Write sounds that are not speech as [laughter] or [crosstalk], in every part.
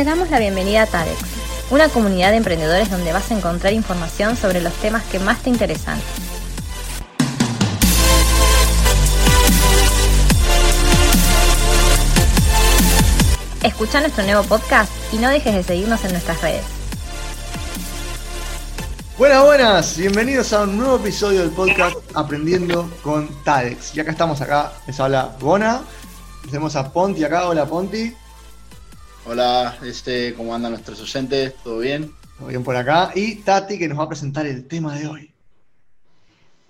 Te damos la bienvenida a TADEX, una comunidad de emprendedores donde vas a encontrar información sobre los temas que más te interesan. Escucha nuestro nuevo podcast y no dejes de seguirnos en nuestras redes. Buenas, buenas, bienvenidos a un nuevo episodio del podcast Aprendiendo con TADEX. Y acá estamos, acá les habla Bona, tenemos a Ponti acá, hola Ponti. Hola, este, ¿cómo andan nuestros oyentes? ¿Todo bien? Todo bien por acá. Y Tati que nos va a presentar el tema de hoy.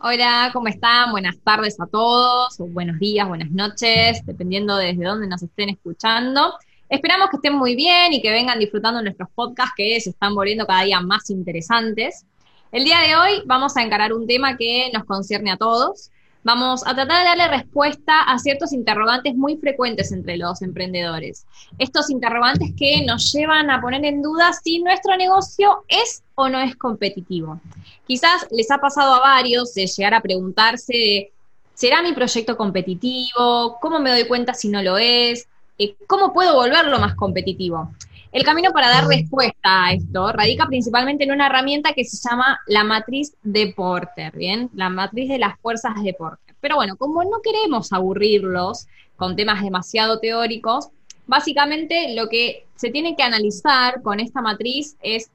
Hola, ¿cómo están? Buenas tardes a todos, o buenos días, buenas noches, dependiendo desde dónde nos estén escuchando. Esperamos que estén muy bien y que vengan disfrutando nuestros podcasts que se están volviendo cada día más interesantes. El día de hoy vamos a encarar un tema que nos concierne a todos. Vamos a tratar de darle respuesta a ciertos interrogantes muy frecuentes entre los emprendedores. Estos interrogantes que nos llevan a poner en duda si nuestro negocio es o no es competitivo. Quizás les ha pasado a varios de llegar a preguntarse, ¿será mi proyecto competitivo? ¿Cómo me doy cuenta si no lo es? Eh, ¿cómo puedo volverlo más competitivo? El camino para dar respuesta a esto radica principalmente en una herramienta que se llama la matriz de Porter, ¿bien? La matriz de las fuerzas de Porter. Pero bueno, como no queremos aburrirlos con temas demasiado teóricos, básicamente lo que se tiene que analizar con esta matriz es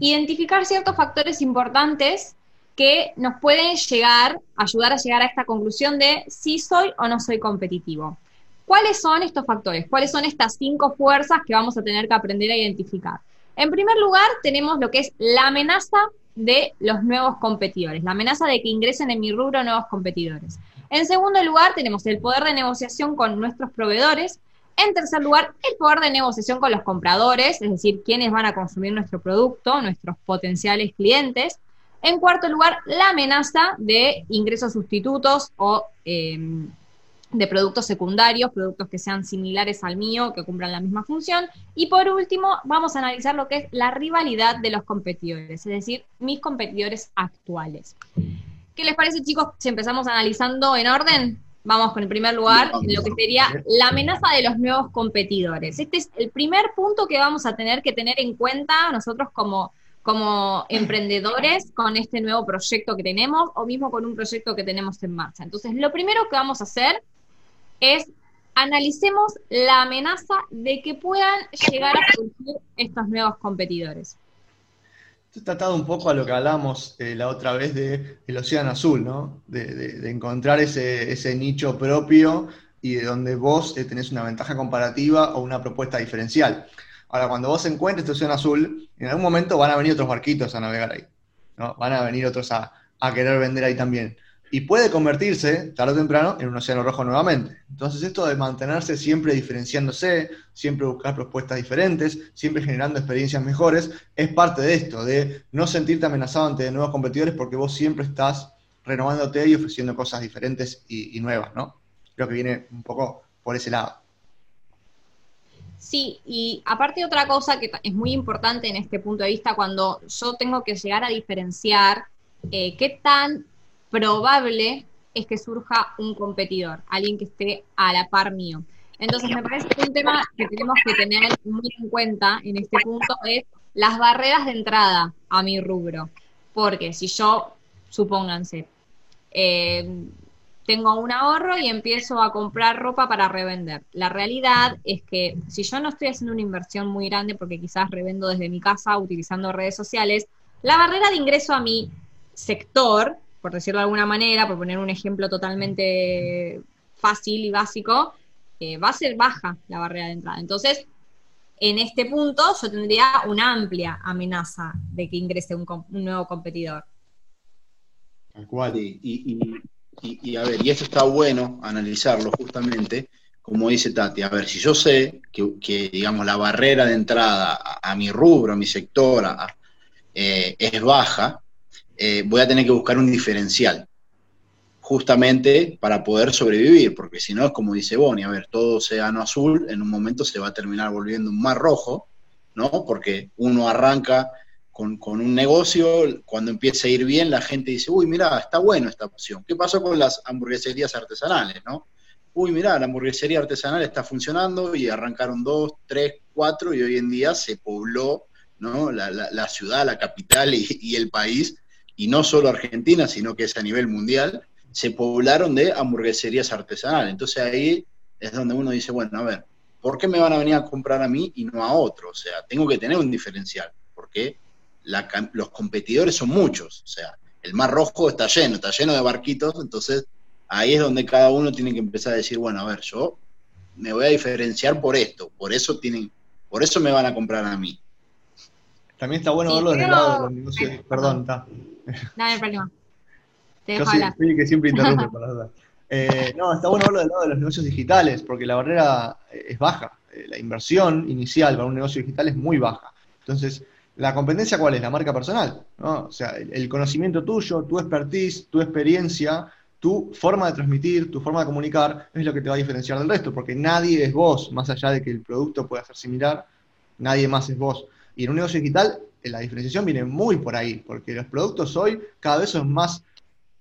identificar ciertos factores importantes que nos pueden llegar, ayudar a llegar a esta conclusión de si soy o no soy competitivo. ¿Cuáles son estos factores? ¿Cuáles son estas cinco fuerzas que vamos a tener que aprender a identificar? En primer lugar, tenemos lo que es la amenaza de los nuevos competidores, la amenaza de que ingresen en mi rubro nuevos competidores. En segundo lugar, tenemos el poder de negociación con nuestros proveedores. En tercer lugar, el poder de negociación con los compradores, es decir, quienes van a consumir nuestro producto, nuestros potenciales clientes. En cuarto lugar, la amenaza de ingresos sustitutos o eh, de productos secundarios, productos que sean similares al mío, que cumplan la misma función. Y por último, vamos a analizar lo que es la rivalidad de los competidores, es decir, mis competidores actuales. ¿Qué les parece, chicos, si empezamos analizando en orden? Vamos con el primer lugar, lo que sería la amenaza de los nuevos competidores. Este es el primer punto que vamos a tener que tener en cuenta nosotros como, como emprendedores con este nuevo proyecto que tenemos o mismo con un proyecto que tenemos en marcha. Entonces, lo primero que vamos a hacer es analicemos la amenaza de que puedan llegar a surgir estos nuevos competidores. Esto está atado un poco a lo que hablamos eh, la otra vez del el Océano Azul, ¿no? De, encontrar ese, nicho propio y de donde vos eh, tenés una ventaja comparativa o una propuesta diferencial. Ahora, cuando vos encuentres este Océano Azul, en algún momento van a venir otros barquitos a navegar ahí, ¿no? Van a venir otros a querer vender ahí también y puede convertirse, tarde o temprano, en un océano rojo nuevamente. Entonces esto de mantenerse siempre diferenciándose, siempre buscar propuestas diferentes, siempre generando experiencias mejores, es parte de esto, de no sentirte amenazado ante nuevos competidores porque vos siempre estás renovándote y ofreciendo cosas diferentes y, nuevas, ¿no? Creo que viene un poco por ese lado. Sí, y aparte otra cosa que es muy importante en este punto de vista, cuando yo tengo que llegar a diferenciar eh, qué tan probable es que surja un competidor, alguien que esté a la par mío. Entonces, me parece que un tema que tenemos que tener muy en cuenta en este punto es las barreras de entrada a mi rubro. Porque si yo, supónganse, eh, tengo un ahorro y empiezo a comprar ropa para revender. La realidad es que si yo no estoy haciendo una inversión muy grande, porque quizás revendo desde mi casa utilizando redes sociales, la barrera de ingreso a mi sector por decirlo de alguna manera, por poner un ejemplo totalmente fácil y básico, eh, va a ser baja la barrera de entrada. Entonces, en este punto yo tendría una amplia amenaza de que ingrese un, nuevo competidor. Tal cual, y, a ver, y esto está bueno analizarlo justamente, como dice Tati, a ver, si yo sé que, digamos, la barrera de entrada a, mi rubro, a mi sector, eh, es baja, eh, voy a tener que buscar un diferencial, justamente para poder sobrevivir, porque si no es como dice Bonnie, a ver, todo océano azul en un momento se va a terminar volviendo un mar rojo, ¿no? Porque uno arranca con, un negocio, cuando empieza a ir bien, la gente dice, uy, mira, está bueno esta opción. ¿Qué pasó con las hamburgueserías artesanales, no? uy, mirá, la hamburguesería artesanal está funcionando y arrancaron dos, tres, cuatro y hoy en día se pobló ¿no? la, ciudad, la capital y, el país, y no solo Argentina, sino que es a nivel mundial, se poblaron de hamburgueserías artesanales. Entonces ahí es donde uno dice, bueno, a ver, ¿por qué me van a venir a comprar a mí y no a otro? O sea, tengo que tener un diferencial, porque los competidores son muchos, o sea, el mar rojo está lleno, está lleno de barquitos, entonces ahí es donde cada uno tiene que empezar a decir, bueno, a ver, yo me voy a diferenciar por esto, por eso tienen, por eso me van a comprar a mí. También está bueno verlo desde el lado de los negocios. Perdón, está. Dame problema. Te Yo sí, que siempre interrumpe, [laughs] para eh, no, está bueno verlo del lado de los negocios digitales, porque la barrera es baja. Eh, la inversión inicial para un negocio digital es muy baja. Entonces, ¿la competencia cuál es? La marca personal. ¿no? O sea, el conocimiento tuyo, tu expertise, tu experiencia, tu forma de transmitir, tu forma de comunicar, es lo que te va a diferenciar del resto, porque nadie es vos, más allá de que el producto pueda ser similar, nadie más es vos. Y en un negocio digital, la diferenciación viene muy por ahí, porque los productos hoy cada vez son más,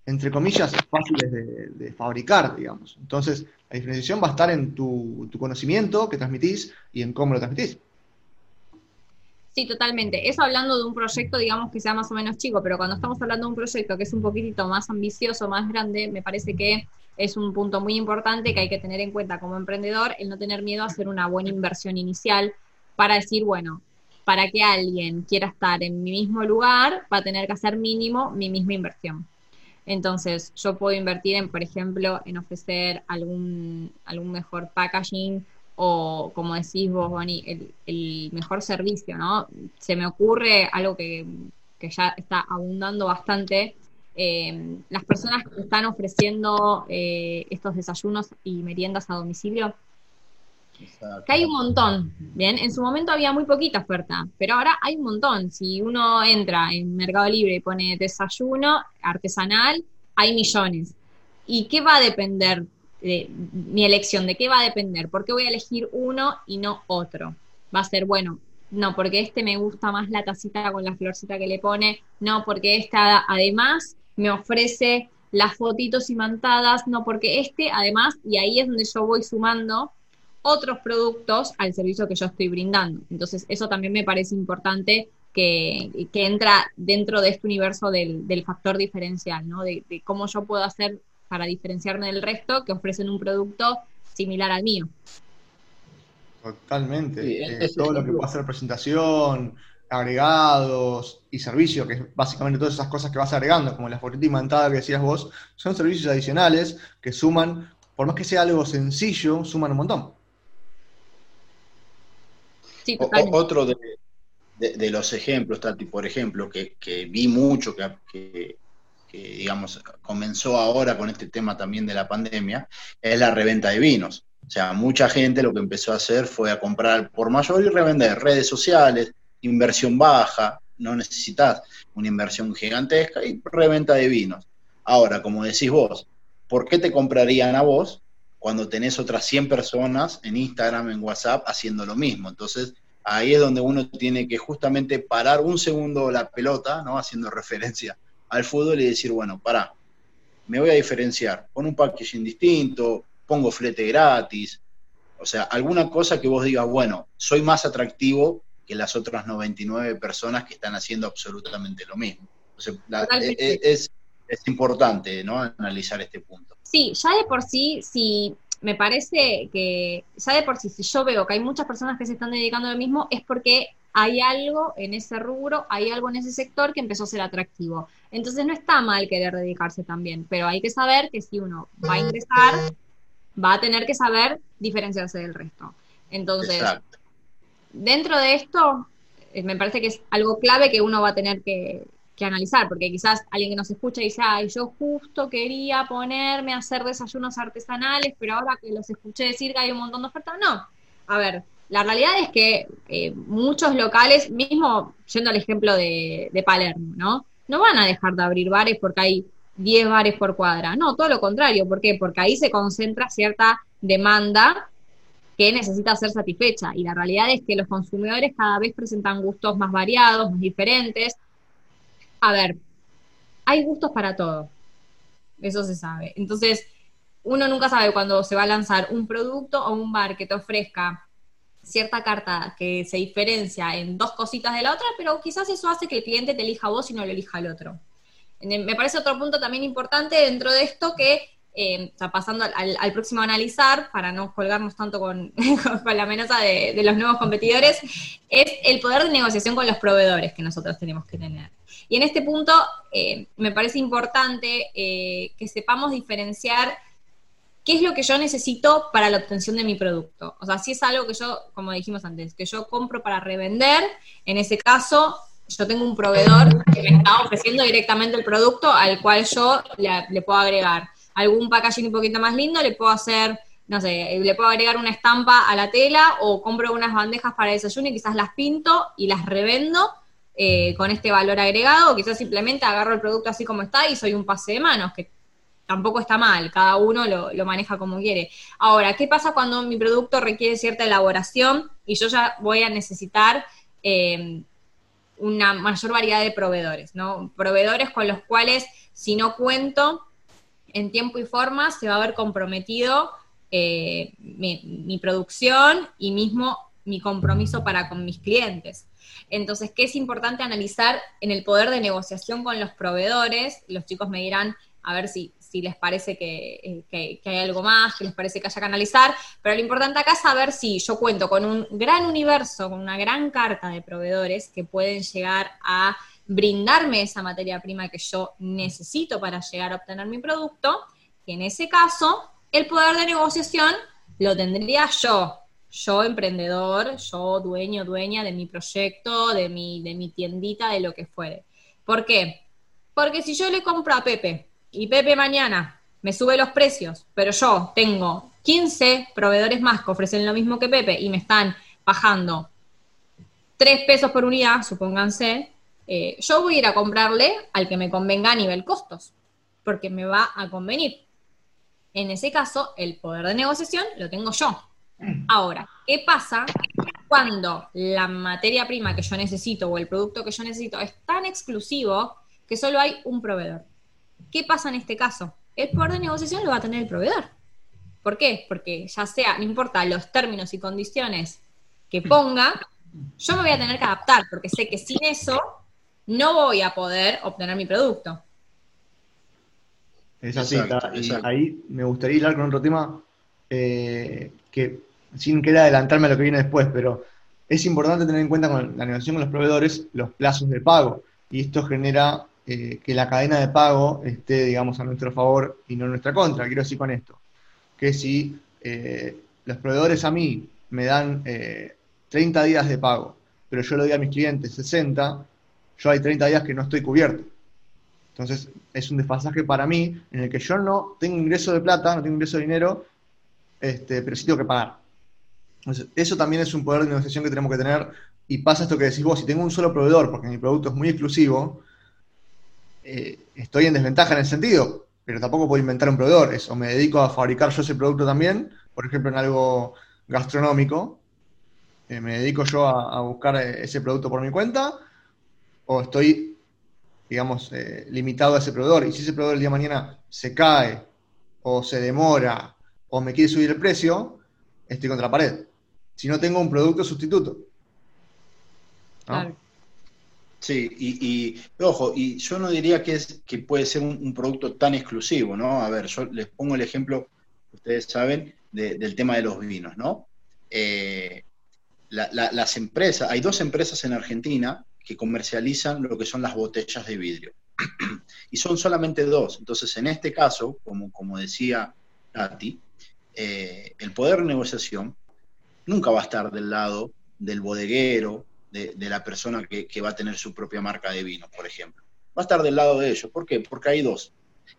entre comillas, fáciles de, fabricar, digamos. Entonces, la diferenciación va a estar en tu, tu conocimiento que transmitís y en cómo lo transmitís. Sí, totalmente. Eso hablando de un proyecto, digamos, que sea más o menos chico, pero cuando estamos hablando de un proyecto que es un poquitito más ambicioso, más grande, me parece que es un punto muy importante que hay que tener en cuenta como emprendedor, el no tener miedo a hacer una buena inversión inicial para decir, bueno, para que alguien quiera estar en mi mismo lugar, va a tener que hacer mínimo mi misma inversión. Entonces, yo puedo invertir en, por ejemplo, en ofrecer algún, algún mejor packaging, o como decís vos, Bonnie, el, mejor servicio, ¿no? Se me ocurre algo que, ya está abundando bastante. Eh, las personas que están ofreciendo eh, estos desayunos y meriendas a domicilio, que hay un montón, ¿bien? En su momento había muy poquita oferta, pero ahora hay un montón. Si uno entra en Mercado Libre y pone desayuno artesanal, hay millones. ¿Y qué va a depender de mi elección, de qué va a depender, por qué voy a elegir uno y no otro. Va a ser, bueno, no, porque este me gusta más la tacita con la florcita que le pone, no, porque esta además me ofrece las fotitos imantadas, no, porque este además, y ahí es donde yo voy sumando otros productos al servicio que yo estoy brindando. Entonces, eso también me parece importante que, que entra dentro de este universo del, factor diferencial, ¿no? De, de, cómo yo puedo hacer para diferenciarme del resto que ofrecen un producto similar al mío. Totalmente. Eh, todo lo que puede hacer presentación, agregados y servicio, que es básicamente todas esas cosas que vas agregando, como la fotita imantada que decías vos, son servicios adicionales que suman, por más que sea algo sencillo, suman un montón. Sí, otro de, los ejemplos, Tati, por ejemplo, que, vi mucho, que, que digamos comenzó ahora con este tema también de la pandemia, es la reventa de vinos. O sea, mucha gente lo que empezó a hacer fue a comprar por mayor y revender redes sociales, inversión baja, no necesitas una inversión gigantesca y reventa de vinos. Ahora, como decís vos, ¿por qué te comprarían a vos cuando tenés otras 100 personas en Instagram, en WhatsApp haciendo lo mismo? Entonces, ahí es donde uno tiene que justamente parar un segundo la pelota, ¿no? Haciendo referencia al fútbol y decir, bueno, para me voy a diferenciar, pon un packaging distinto, pongo flete gratis, o sea, alguna cosa que vos digas, bueno, soy más atractivo que las otras 99 personas que están haciendo absolutamente lo mismo. E, e, es, es, importante, ¿no? Analizar este punto. Sí, ya de por sí, si me parece que, ya de por sí, si yo veo que hay muchas personas que se están dedicando a lo mismo, es porque hay algo en ese rubro, hay algo en ese sector que empezó a ser atractivo. Entonces no está mal querer dedicarse también, pero hay que saber que si uno va a ingresar, va a tener que saber diferenciarse del resto. Entonces, dentro de esto, eh, me parece que es algo clave que uno va a tener que, que analizar, porque quizás alguien que nos escucha dice, ay, yo justo quería ponerme a hacer desayunos artesanales, pero ahora que los escuché decir que hay un montón de ofertas, no. A ver, la realidad es que eh, muchos locales, mismo yendo al ejemplo de, de, Palermo, ¿no? No van a dejar de abrir bares porque hay 10 bares por cuadra. No, todo lo contrario. ¿Por qué? Porque ahí se concentra cierta demanda que necesita ser satisfecha. Y la realidad es que los consumidores cada vez presentan gustos más variados, más diferentes. A ver, hay gustos para todo. Eso se sabe. Entonces, uno nunca sabe cuándo se va a lanzar un producto o un bar que te ofrezca cierta carta que se diferencia en dos cositas de la otra, pero quizás eso hace que el cliente te elija a vos y no lo elija al otro. Me parece otro punto también importante dentro de esto que, eh, pasando al, próximo a analizar, para no colgarnos tanto con, [laughs] la amenaza de, los nuevos competidores, es el poder de negociación con los proveedores que nosotros tenemos que tener. Y en este punto eh, me parece importante eh, que sepamos diferenciar qué es lo que yo necesito para la obtención de mi producto. O sea, si es algo que yo, como dijimos antes, que yo compro para revender, en ese caso yo tengo un proveedor que me está ofreciendo directamente el producto al cual yo le, puedo agregar algún packaging un poquito más lindo, le puedo hacer, no sé, le puedo agregar una estampa a la tela o compro unas bandejas para desayuno y quizás las pinto y las revendo eh, con este valor agregado, o quizás simplemente agarro el producto así como está y soy un pase de manos, que tampoco está mal, cada uno lo, maneja como quiere. Ahora, ¿qué pasa cuando mi producto requiere cierta elaboración y yo ya voy a necesitar eh, una mayor variedad de proveedores, ¿no? Proveedores con los cuales, si no cuento en tiempo y forma, se va a ver comprometido eh, mi, producción y mismo mi compromiso para con mis clientes. Entonces, ¿qué es importante analizar en el poder de negociación con los proveedores? Los chicos me dirán, a ver si, si les parece eh, que, hay algo más, que les parece que haya que analizar, pero lo importante acá es saber si yo cuento con un gran universo, con una gran carta de proveedores que pueden llegar a brindarme esa materia prima que yo necesito para llegar a obtener mi producto, que en ese caso el poder de negociación lo tendría yo, yo emprendedor, yo dueño, dueña de mi proyecto, de mi, de mi tiendita, de lo que fuere. ¿Por qué? Porque si yo le compro a Pepe y Pepe mañana me sube los precios, pero yo tengo 15 proveedores más que ofrecen lo mismo que Pepe y me están bajando 3 pesos por unidad, supónganse, eh, yo voy a ir a comprarle al que me convenga a nivel costos, porque me va a convenir. En ese caso, el poder de negociación lo tengo yo. Ahora, ¿qué pasa cuando la materia prima que yo necesito o el producto que yo necesito es tan exclusivo que solo hay un proveedor? ¿Qué pasa en este caso? El poder de negociación lo va a tener el proveedor. ¿Por qué? Porque ya sea, no importa los términos y condiciones que ponga, yo me voy a tener que adaptar, porque sé que sin eso no voy a poder obtener mi producto. Es así, y ahí me gustaría hablar con otro tema eh, que, sin querer adelantarme a lo que viene después, pero es importante tener en cuenta con la negociación con los proveedores los plazos de pago, y esto genera eh, que la cadena de pago esté, digamos, a nuestro favor y no en nuestra contra. Quiero decir con esto, que si eh, los proveedores a mí me dan 30 eh, días de pago, pero yo le doy a mis clientes 60, yo hay 30 días que no estoy cubierto. Entonces es un desfasaje para mí en el que yo no tengo ingreso de plata, no tengo ingreso de dinero, este, pero sí tengo que pagar. Entonces, eso también es un poder de negociación que tenemos que tener. Y pasa esto que decís vos, si tengo un solo proveedor, porque mi producto es muy exclusivo, eh, estoy en desventaja en el sentido, pero tampoco puedo inventar un proveedor. o me dedico a fabricar yo ese producto también, por ejemplo, en algo gastronómico. Eh, me dedico yo a, buscar eh, ese producto por mi cuenta, o estoy, digamos, limitado a ese proveedor. Y si ese proveedor el día de mañana se cae, o se demora, o me quiere subir el precio, estoy contra la pared. Si no tengo un producto sustituto. Sí, y, ojo, y yo no diría que, es, que puede ser un, producto tan exclusivo, ¿no? A ver, yo les pongo el ejemplo, ustedes saben, del tema de los vinos, ¿no? Eh, las empresas, hay dos empresas en Argentina que comercializan lo que son las botellas de vidrio. [clears throat] y son solamente dos. Entonces, en este caso, como, como decía Tati, eh, el poder de negociación nunca va a estar del lado del bodeguero de, la persona que, va a tener su propia marca de vino, por ejemplo. Va a estar del lado de ellos. ¿Por qué? Porque hay dos.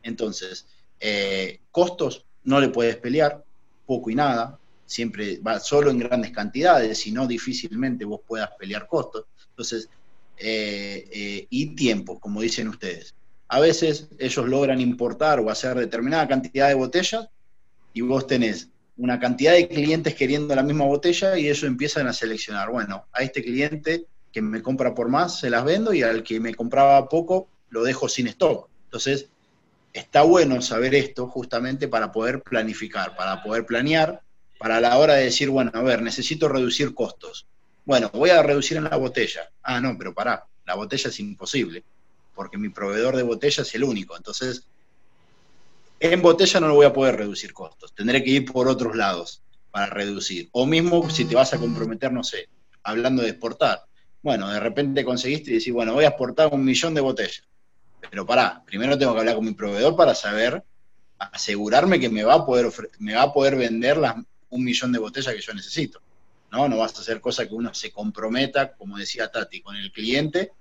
Entonces, eh, costos no le puedes pelear, poco y nada, siempre va solo en grandes cantidades, si no difícilmente vos puedas pelear costos. Entonces, eh, eh, y tiempo, como dicen ustedes. A veces ellos logran importar o hacer determinada cantidad de botellas y vos tenés una cantidad de clientes queriendo la misma botella y ellos empiezan a seleccionar, bueno, a este cliente que me compra por más se las vendo y al que me compraba poco lo dejo sin stock. Entonces, está bueno saber esto justamente para poder planificar, para poder planear, para la hora de decir, bueno, a ver, necesito reducir costos. Bueno, voy a reducir en la botella. Ah, no, pero pará, la botella es imposible, porque mi proveedor de botella es el único. Entonces, en botella no lo voy a poder reducir costos, tendré que ir por otros lados para reducir. O mismo si te vas a comprometer, no sé, hablando de exportar. Bueno, de repente conseguiste y decís, bueno, voy a exportar un millón de botellas. Pero pará, primero tengo que hablar con mi proveedor para saber, asegurarme que me va a poder, me va a poder vender las, un millón de botellas que yo necesito. ¿no? No vas a hacer cosas que uno se comprometa, como decía Tati, con el cliente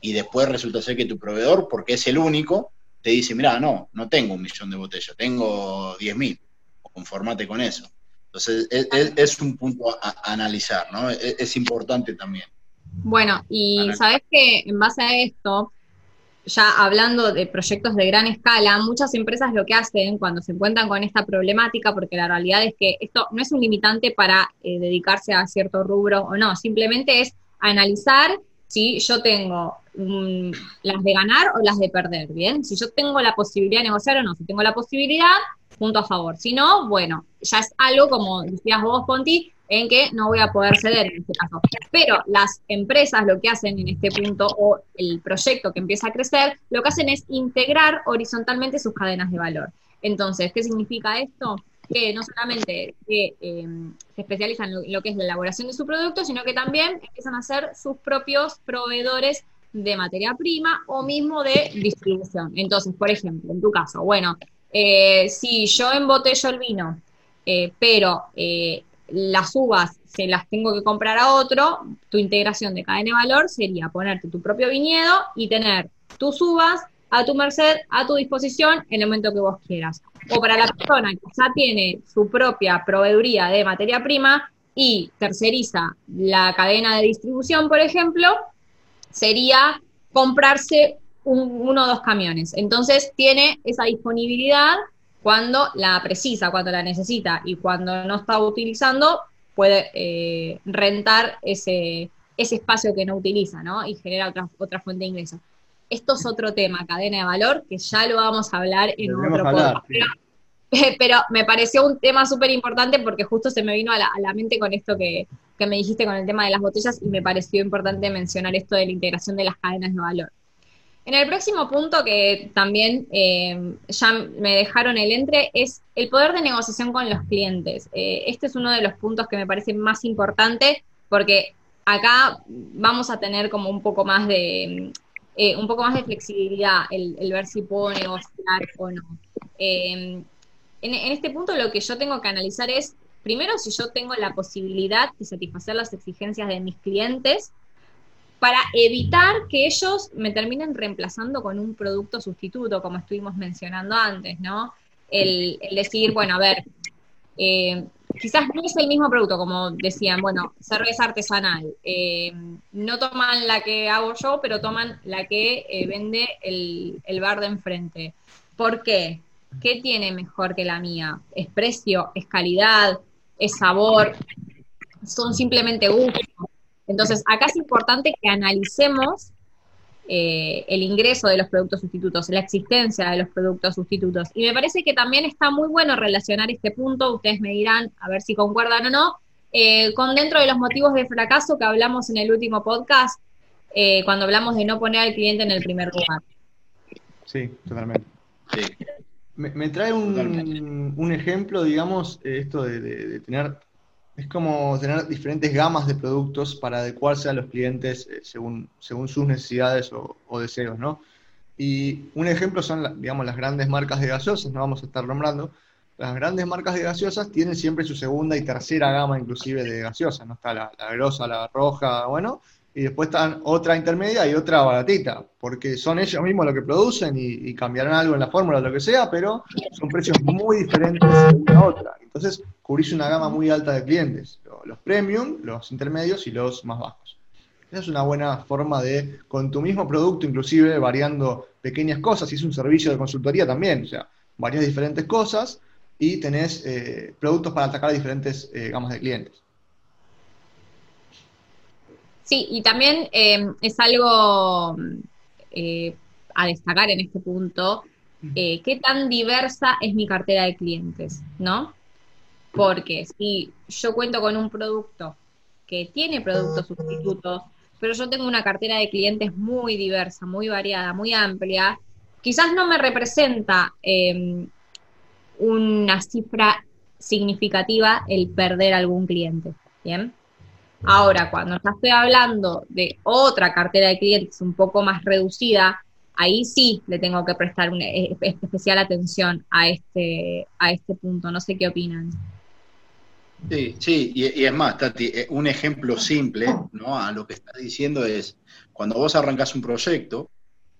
y después resulta ser que tu proveedor, porque es el único, te dice, mira, no, no tengo un millón de botellas, tengo 10 mil, conformate con eso. Entonces, es, un punto a, analizar, ¿no? Es, es, importante también. Bueno, y sabes que en base a esto, ya hablando de proyectos de gran escala, muchas empresas lo que hacen cuando se encuentran con esta problemática, porque la realidad es que esto no es un limitante para eh, dedicarse a cierto rubro o no, simplemente es analizar si yo tengo las de ganar o las de perder, ¿bien? Si yo tengo la posibilidad de negociar o no, si tengo la posibilidad, punto a favor. Si no, bueno, ya es algo, como decías vos, Ponti, en que no voy a poder ceder en este caso. Pero las empresas lo que hacen en este punto, o el proyecto que empieza a crecer, lo que hacen es integrar horizontalmente sus cadenas de valor. Entonces, ¿qué significa esto? Que no solamente se, eh, especializan en lo, que es la elaboración de su producto, sino que también empiezan a ser sus propios proveedores de materia prima o mismo de distribución. Entonces, por ejemplo, en tu caso, bueno, eh, si yo embotello el vino, eh, pero las uvas se las tengo que comprar a otro, tu integración de cadena de valor sería ponerte tu propio viñedo y tener tus uvas a tu merced, a tu disposición en el momento que vos quieras o para la persona que ya tiene su propia proveeduría de materia prima y terceriza la cadena de distribución, por ejemplo, sería comprarse uno o dos camiones. Entonces tiene esa disponibilidad cuando la precisa, cuando la necesita y cuando no está utilizando, puede eh, rentar ese, ese espacio que no utiliza, ¿no? Y genera otra, otra fuente de ingresos. Esto es otro tema, cadena de valor, que ya lo vamos a hablar en otro podcast. [laughs] Pero, me pareció un tema súper importante porque justo se me vino a la, mente con esto que, me dijiste con el tema de las botellas y me pareció importante mencionar esto de la integración de las cadenas de valor. En el próximo punto que también eh, ya me dejaron el entre es el poder de negociación con los clientes. Eh, este es uno de los puntos que me parece más importante porque acá vamos a tener como un poco más de eh, un poco más de flexibilidad, el, ver si puedo negociar o no. Em, en, este punto lo que yo tengo que analizar es, primero, si yo tengo la posibilidad de satisfacer las exigencias de mis clientes para evitar que ellos me terminen reemplazando con un producto sustituto, como estuvimos mencionando antes, ¿no? El, decir, bueno, a ver, eh, quizás no es el mismo producto, como decían, bueno, cerveza artesanal. Eh, no toman la que hago yo, pero toman la que eh, vende el, el, bar de enfrente. ¿Por qué? ¿Qué tiene mejor que la mía? ¿Es precio? ¿Es calidad? ¿Es sabor? Son simplemente gustos. Entonces, acá es importante que analicemos eh, el ingreso de los productos sustitutos, la existencia de los productos sustitutos. Y me parece que también está muy bueno relacionar este punto, ustedes me dirán a ver si concuerdan o no, eh, con dentro de los motivos de fracaso que hablamos en el último podcast, eh, cuando hablamos de no poner al cliente en el primer lugar. Sí, totalmente. Me, trae un, ejemplo, digamos, esto de tener es como tener diferentes gamas de productos para adecuarse a los clientes eh, según, según sus necesidades o, deseos, ¿no? Y un ejemplo son, digamos, las grandes marcas de gaseosas, no vamos a estar nombrando. Las grandes marcas de gaseosas tienen siempre su segunda y tercera gama inclusive de gaseosas, ¿no? Está la, la grosa, la roja, bueno, y después están otra intermedia y otra baratita, porque son ellos mismos los que producen y, cambiarán algo en la fórmula o lo que sea, pero son precios muy diferentes de una a otra. Entonces, cubrís una gama muy alta de clientes, los premium, los intermedios y los más bajos. Esa es una buena forma de, con tu mismo producto, inclusive variando pequeñas cosas, y es un servicio de consultoría también, o sea, varias diferentes cosas y tenés eh, productos para atacar diferentes eh, gamas de clientes. Sí, y también eh, es algo eh, a destacar en este punto, eh, qué tan diversa es mi cartera de clientes, ¿no? Porque si yo cuento con un producto que tiene productos sustitutos, pero yo tengo una cartera de clientes muy diversa, muy variada, muy amplia, quizás no me representa em, una cifra significativa el perder algún cliente, ¿bien? Ahora, cuando ya estoy hablando de otra cartera de clientes un poco más reducida, ahí sí le tengo que prestar una e, e, especial atención a este, a este punto. No sé qué opinan. Sí, sí, y, es más, Tati, eh, un ejemplo simple ¿no? a lo que estás diciendo es, cuando vos arrancás un proyecto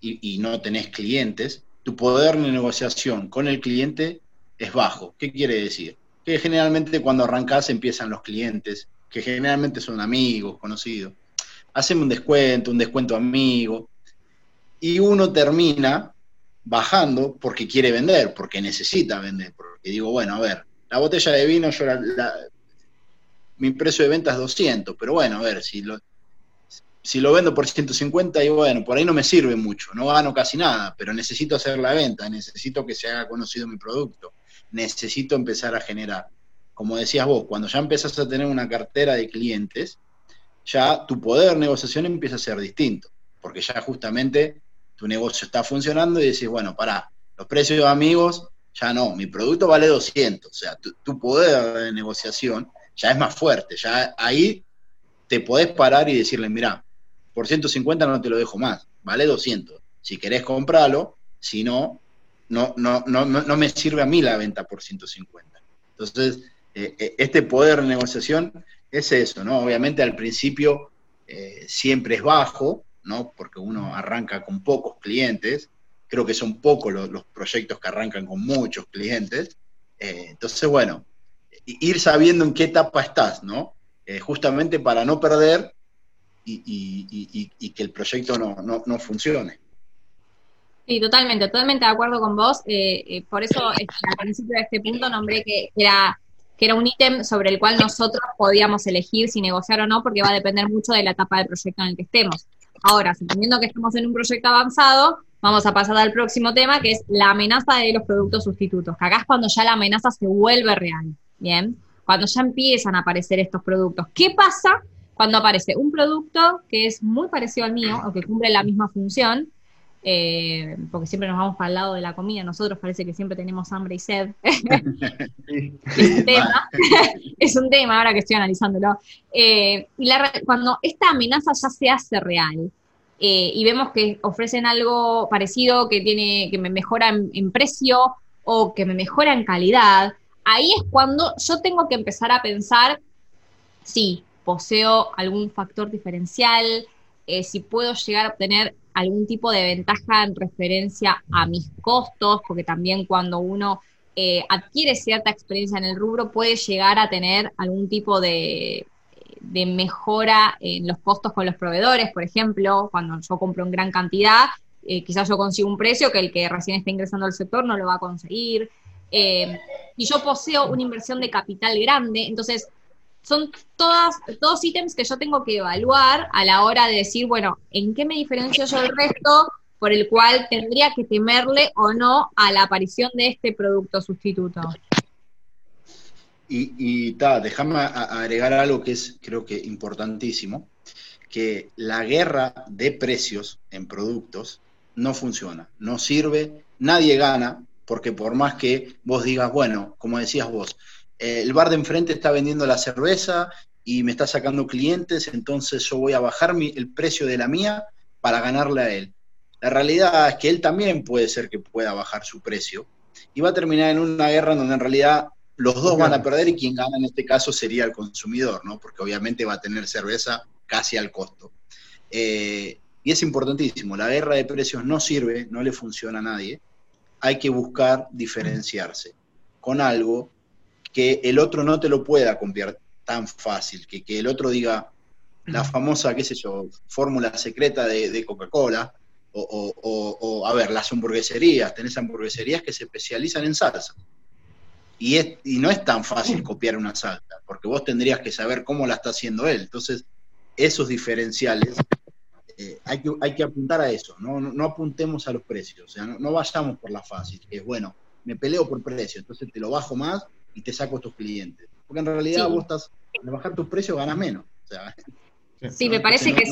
y, y no tenés clientes, tu poder de negociación con el cliente es bajo. ¿Qué quiere decir? Que generalmente cuando arrancás empiezan los clientes, que generalmente son amigos, conocidos. Hacen un descuento, un descuento amigo, y uno termina bajando porque quiere vender, porque necesita vender, porque digo, bueno, a ver, la botella de vino, yo mi precio de venta es 200, pero bueno, a ver, si lo, si lo vendo por 150, y bueno, por ahí no me sirve mucho, no gano casi nada, pero necesito hacer la venta, necesito que se haga conocido mi producto, necesito empezar a generar. Como decías vos, cuando ya empezás a tener una cartera de clientes, ya tu poder de negociación empieza a ser distinto, porque ya justamente tu negocio está funcionando y decís, bueno, para los precios de amigos, ya no, mi producto vale 200, o sea, tu, poder de negociación ya es más fuerte, ya ahí te podés parar y decirle, mira, por 150 no te lo dejo más, vale 200, si querés comprarlo, si no, no, no, no, no me sirve a mí la venta por 150. Entonces, eh, eh, este poder de negociación es eso, ¿no? Obviamente al principio eh, siempre es bajo, ¿no? Porque uno arranca con pocos clientes, creo que son pocos los, proyectos que arrancan con muchos clientes. Entonces, bueno, ir sabiendo en qué etapa estás, ¿no? Justamente para no perder y, que el proyecto no, funcione. Sí, totalmente, totalmente de acuerdo con vos. Por eso al principio de este punto nombré que era que era un ítem sobre el cual nosotros podíamos elegir si negociar o no, porque va a depender mucho de la etapa del proyecto en el que estemos. Ahora, suponiendo que estamos en un proyecto avanzado, vamos a pasar al próximo tema, que es la amenaza de los productos sustitutos, que acá es cuando ya la amenaza se vuelve real, ¿bien? Cuando ya empiezan a aparecer estos productos. ¿Qué pasa cuando aparece un producto que es muy parecido al mío o que cumple la misma función, eh, porque siempre nos vamos para el lado de la comida, nosotros parece que siempre tenemos hambre y sed. [laughs] [laughs] es un tema, [laughs] es un tema ahora que estoy analizándolo. Eh, y cuando esta amenaza ya se hace real eh, y vemos que ofrecen algo parecido que, tiene, que me mejora en, precio o que me mejora en calidad, ahí es cuando yo tengo que empezar a pensar si poseo algún factor diferencial, si puedo llegar a obtener algún tipo de ventaja en referencia a mis costos, porque también cuando uno eh, adquiere cierta experiencia en el rubro puede llegar a tener algún tipo de, mejora en los costos con los proveedores, por ejemplo, cuando yo compro en gran cantidad, eh, quizás yo consigo un precio que el que recién está ingresando al sector no lo va a conseguir. Eh, y yo poseo una inversión de capital grande, entonces son todas, todos ítems que yo tengo que evaluar a la hora de decir, bueno, ¿en qué me diferencio yo del resto por el cual tendría que temerle o no a la aparición de este producto sustituto? Y, y ta, déjame agregar algo que es creo que importantísimo, que la guerra de precios en productos no funciona, no sirve, nadie gana, porque por más que vos digas, bueno, como decías vos, el bar de enfrente está vendiendo la cerveza y me está sacando clientes, entonces yo voy a bajar el precio de la mía para ganarle a él. La realidad es que él también puede ser que pueda bajar su precio y va a terminar en una guerra donde en realidad los dos van a perder y quien gana en este caso sería el consumidor, ¿no? Porque obviamente va a tener cerveza casi al costo. Eh, y es importantísimo, la guerra de precios no sirve, no le funciona a nadie. Hay que buscar diferenciarse con algo que el otro no te lo pueda copiar tan fácil, que, el otro diga la famosa, qué sé yo, fórmula secreta de, Coca-Cola, o, a ver, las hamburgueserías, tenés hamburgueserías que se especializan en salsa. Y, es, y no es tan fácil copiar una salsa, porque vos tendrías que saber cómo la está haciendo él. Entonces, esos diferenciales eh, hay que, hay que apuntar a eso, no, no, apuntemos a los precios, o sea, no, vayamos por la fácil, que es bueno, me peleo por precio, entonces te lo bajo más y te saco a tus clientes. Porque en realidad vos estás, al bajar tus precios ganas menos. sí, me parece que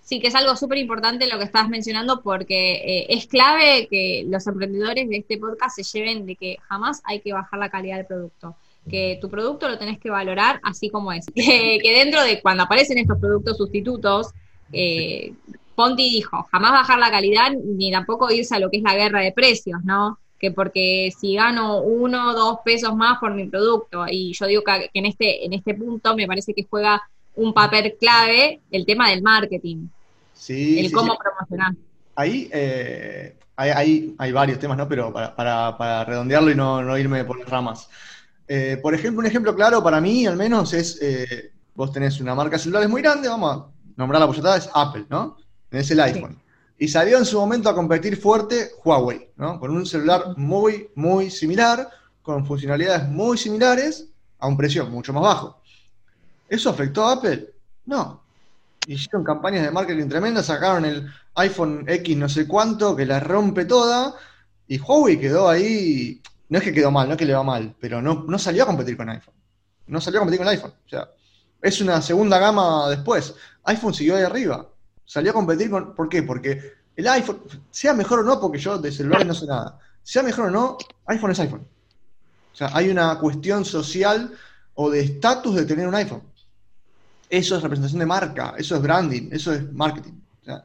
sí, que es algo súper importante lo que estabas mencionando porque eh, es clave que los emprendedores de este podcast se lleven de que jamás hay que bajar la calidad del producto que tu producto lo tenés que valorar así como es. [laughs] Que, dentro de cuando aparecen estos productos sustitutos, eh, Ponti dijo, jamás bajar la calidad ni tampoco irse a lo que es la guerra de precios, ¿no? Que porque si gano uno o dos pesos más por mi producto, y yo digo que, en, este, en este punto me parece que juega un papel clave el tema del marketing. Sí. El cómo promocionar. Ahí eh, hay, hay, varios temas, ¿no? Pero para, para, redondearlo y no, no, irme por las ramas. Eh, por ejemplo, un ejemplo claro para mí, al menos, es eh, vos tenés una marca de celulares muy grande, vamos a nombrar la posibilidad, es Apple, ¿no? Tenés el iPhone. Y salió en su momento a competir fuerte Huawei, ¿no? Con un celular muy, muy similar, con funcionalidades muy similares, a un precio mucho más bajo. ¿Eso afectó a Apple? No. Hicieron campañas de marketing tremendas, sacaron el iPhone X no sé cuánto, que la rompe toda, y Huawei quedó ahí no es que quedó mal, no es que le va mal, pero no, no salió a competir con iPhone. No salió a competir con iPhone. O sea, es una segunda gama después. iPhone siguió ahí arriba. Salió a competir con. ¿Por qué? Porque el iPhone, sea mejor o no, porque yo de celulares no sé nada, sea mejor o no, iPhone es iPhone. O sea, hay una cuestión social o de estatus de tener un iPhone. Eso es representación de marca, eso es branding, eso es marketing. O sea,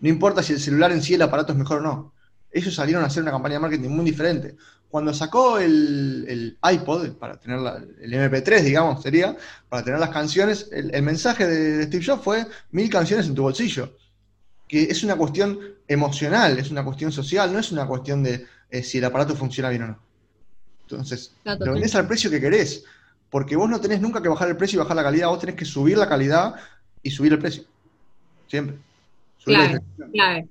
no importa si el celular en sí, el aparato es mejor o no. Ellos salieron a hacer una campaña de marketing muy diferente cuando sacó el, iPod, para tener el MP3, digamos, sería, para tener las canciones, el, mensaje de, Steve Jobs fue mil canciones en tu bolsillo. Que es una cuestión emocional, es una cuestión social, no es una cuestión de eh, si el aparato funciona bien o no. Entonces, lo vendés al precio que querés, porque vos no tenés nunca que bajar el precio y bajar la calidad, vos tenés que subir la calidad y subir el precio. Siempre. clave, clave.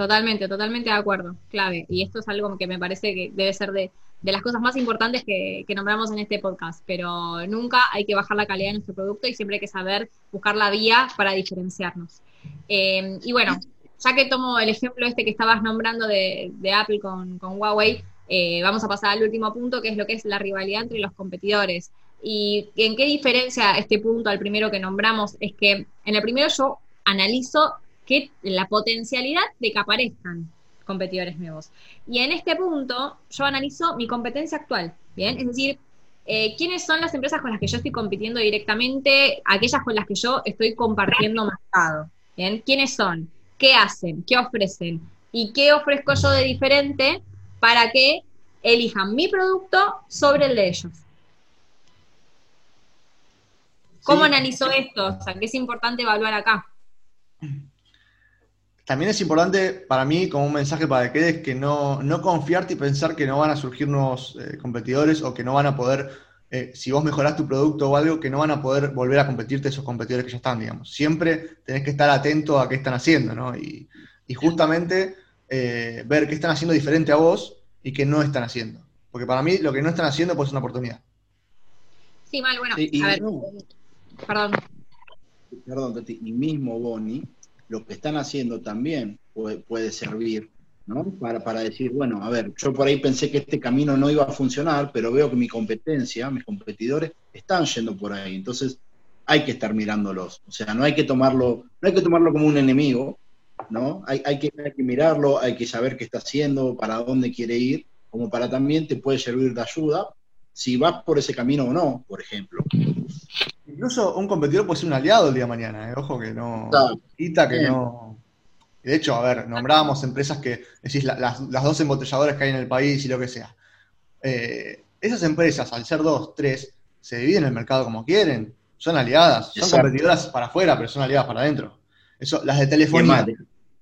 Totalmente, totalmente de acuerdo, clave. Y esto es algo que me parece que debe ser de, las cosas más importantes que, nombramos en este podcast, pero nunca hay que bajar la calidad de nuestro producto y siempre hay que saber buscar la vía para diferenciarnos. Eh, y bueno, ya que tomo el ejemplo este que estabas nombrando de, Apple con, Huawei, eh, vamos a pasar al último punto, que es lo que es la rivalidad entre los competidores. ¿Y en qué diferencia este punto al primero que nombramos? Es que en el primero yo analizo que la potencialidad de que aparezcan competidores nuevos. Y en este punto yo analizo mi competencia actual, ¿bien? Es decir, eh, quiénes son las empresas con las que yo estoy compitiendo directamente, aquellas con las que yo estoy compartiendo mercado, ¿bien? ¿Quiénes son? ¿Qué hacen? ¿Qué ofrecen? ¿Y qué ofrezco yo de diferente para que elijan mi producto sobre el de ellos? ¿Cómo analizo esto? O sea, ¿qué es importante evaluar acá? También es importante para mí, como un mensaje para que quedes, que no, no confiarte y pensar que no van a surgir nuevos eh, competidores o que no van a poder, eh, si vos mejorás tu producto o algo, que no van a poder volver a competirte esos competidores que ya están, digamos. Siempre tenés que estar atento a qué están haciendo, ¿no? Y, justamente eh, ver qué están haciendo diferente a vos y qué no están haciendo. Porque para mí lo que no están haciendo puede ser una oportunidad. Sí, mal, bueno, a ver. perdón. Perdón, Tati, y mismo Bonnie lo que están haciendo también puede, servir, ¿no? Para, decir, bueno, a ver, yo por ahí pensé que este camino no iba a funcionar, pero veo que mi competencia, mis competidores, están yendo por ahí. Entonces, hay que estar mirándolos. O sea, no hay que tomarlo, no hay que tomarlo como un enemigo, ¿no? Hay que mirarlo, hay que saber qué está haciendo, para dónde quiere ir, como para también te puede servir de ayuda si vas por ese camino o no, por ejemplo. Incluso un competidor puede ser un aliado el día de mañana, ¿eh? ojo que no. Quita que no. De hecho, a ver, nombrábamos empresas que, decís, las, dos embotelladoras que hay en el país y lo que sea. Eh, esas empresas, al ser dos, tres, se dividen el mercado como quieren, son aliadas, son competidoras para afuera, pero son aliadas para adentro. Eso, las de telefonía,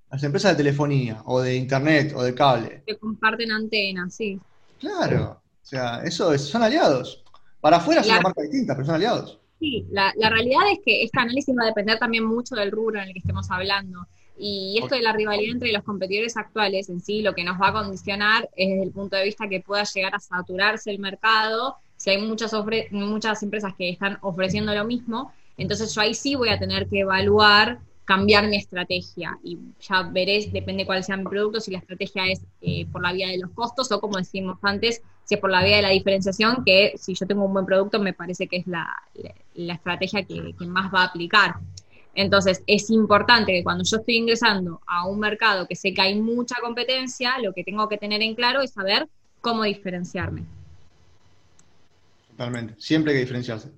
las empresas de telefonía, o de internet, o de cable. Que comparten antenas, sí. Claro, o sea, eso es, son aliados. Para afuera son una marca distinta, pero son aliados. Sí, la, realidad es que este análisis va a depender también mucho del rubro en el que estemos hablando. Y esto de la rivalidad entre los competidores actuales en sí, lo que nos va a condicionar es desde el punto de vista que pueda llegar a saturarse el mercado. Si hay muchas, muchas empresas que están ofreciendo lo mismo, entonces yo ahí sí voy a tener que evaluar cambiar mi estrategia y ya veré, depende cuál sea mi producto, si la estrategia es eh, por la vía de los costos o como decimos antes, si es por la vía de la diferenciación, que si yo tengo un buen producto me parece que es la, estrategia que, que, más va a aplicar. Entonces, es importante que cuando yo estoy ingresando a un mercado que sé que hay mucha competencia, lo que tengo que tener en claro es saber cómo diferenciarme. Totalmente, siempre hay que diferenciarse.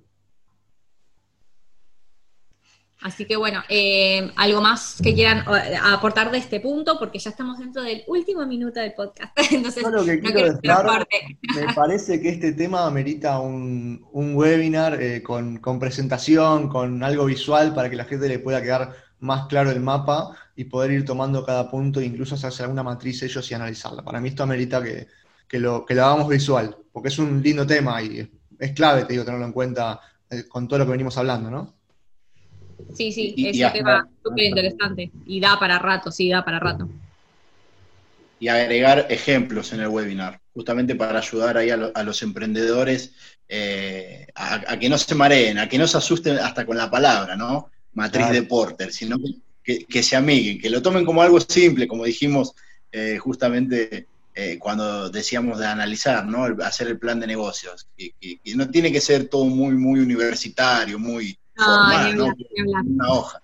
Así que bueno, eh, algo más que quieran eh, aportar de este punto, porque ya estamos dentro del último minuto del podcast. [laughs] Entonces, lo que quiero me [laughs] parece que este tema amerita un, webinar eh, con, presentación, con algo visual, para que la gente le pueda quedar más claro el mapa y poder ir tomando cada punto e incluso hacerse alguna matriz ellos y analizarla. Para mí esto amerita que, lo, que lo hagamos visual, porque es un lindo tema y es, es clave, te digo, tenerlo en cuenta con todo lo que venimos hablando, ¿no? Sí, sí, es un tema súper interesante y da para rato, sí, da para rato. Y agregar ejemplos en el webinar, justamente para ayudar ahí a, los emprendedores eh, a, que no se mareen, a que no se asusten hasta con la palabra, ¿no? Matriz de Porter, sino que, se amiguen, que lo tomen como algo simple, como dijimos eh, justamente eh, cuando decíamos de analizar, ¿no? hacer el plan de negocios, que, no tiene que ser todo muy, muy universitario, muy, no, ni hablar, Una hoja.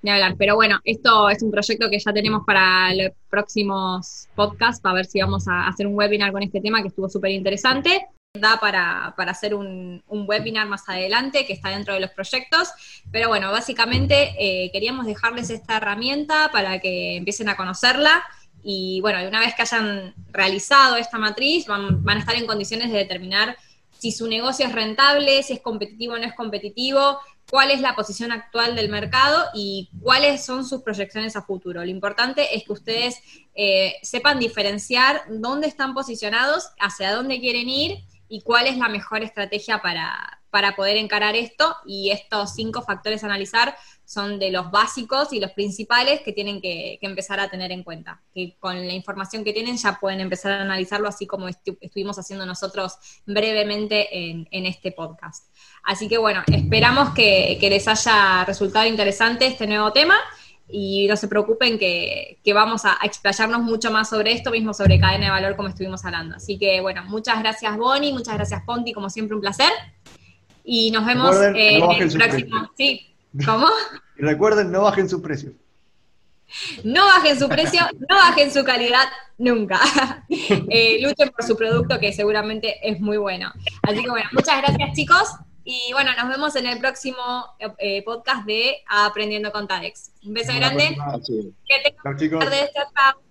Ni hablar, pero bueno, esto es un proyecto que ya tenemos para los próximos podcasts, para ver si vamos a hacer un webinar con este tema que estuvo súper interesante. Da para, hacer un, webinar más adelante que está dentro de los proyectos, pero bueno, básicamente eh, queríamos dejarles esta herramienta para que empiecen a conocerla y bueno, una vez que hayan realizado esta matriz, van, van a estar en condiciones de determinar si su negocio es rentable, si es competitivo o no es competitivo, cuál es la posición actual del mercado y cuáles son sus proyecciones a futuro. Lo importante es que ustedes eh, sepan diferenciar dónde están posicionados, hacia dónde quieren ir y cuál es la mejor estrategia para, para poder encarar esto. Y estos cinco factores analizar son de los básicos y los principales que tienen que, empezar a tener en cuenta. Que con la información que tienen ya pueden empezar a analizarlo así como estuvimos haciendo nosotros brevemente en, este podcast. Así que bueno, esperamos que, les haya resultado interesante este nuevo tema y no se preocupen que, vamos a, explayarnos mucho más sobre esto mismo, sobre cadena de valor como estuvimos hablando. Así que bueno, muchas gracias Bonnie, muchas gracias Ponti, como siempre un placer. Y nos vemos en el próximo. Sí, ¿Cómo? Y recuerden, no bajen su precio. No bajen su precio, no bajen su calidad nunca. [laughs] Eh, luchen por su producto que seguramente es muy bueno. Así que bueno, muchas gracias chicos y bueno, nos vemos en el próximo eh, podcast de Aprendiendo con TADEX. Un beso grande. Que tengan tarde. Chao, chao.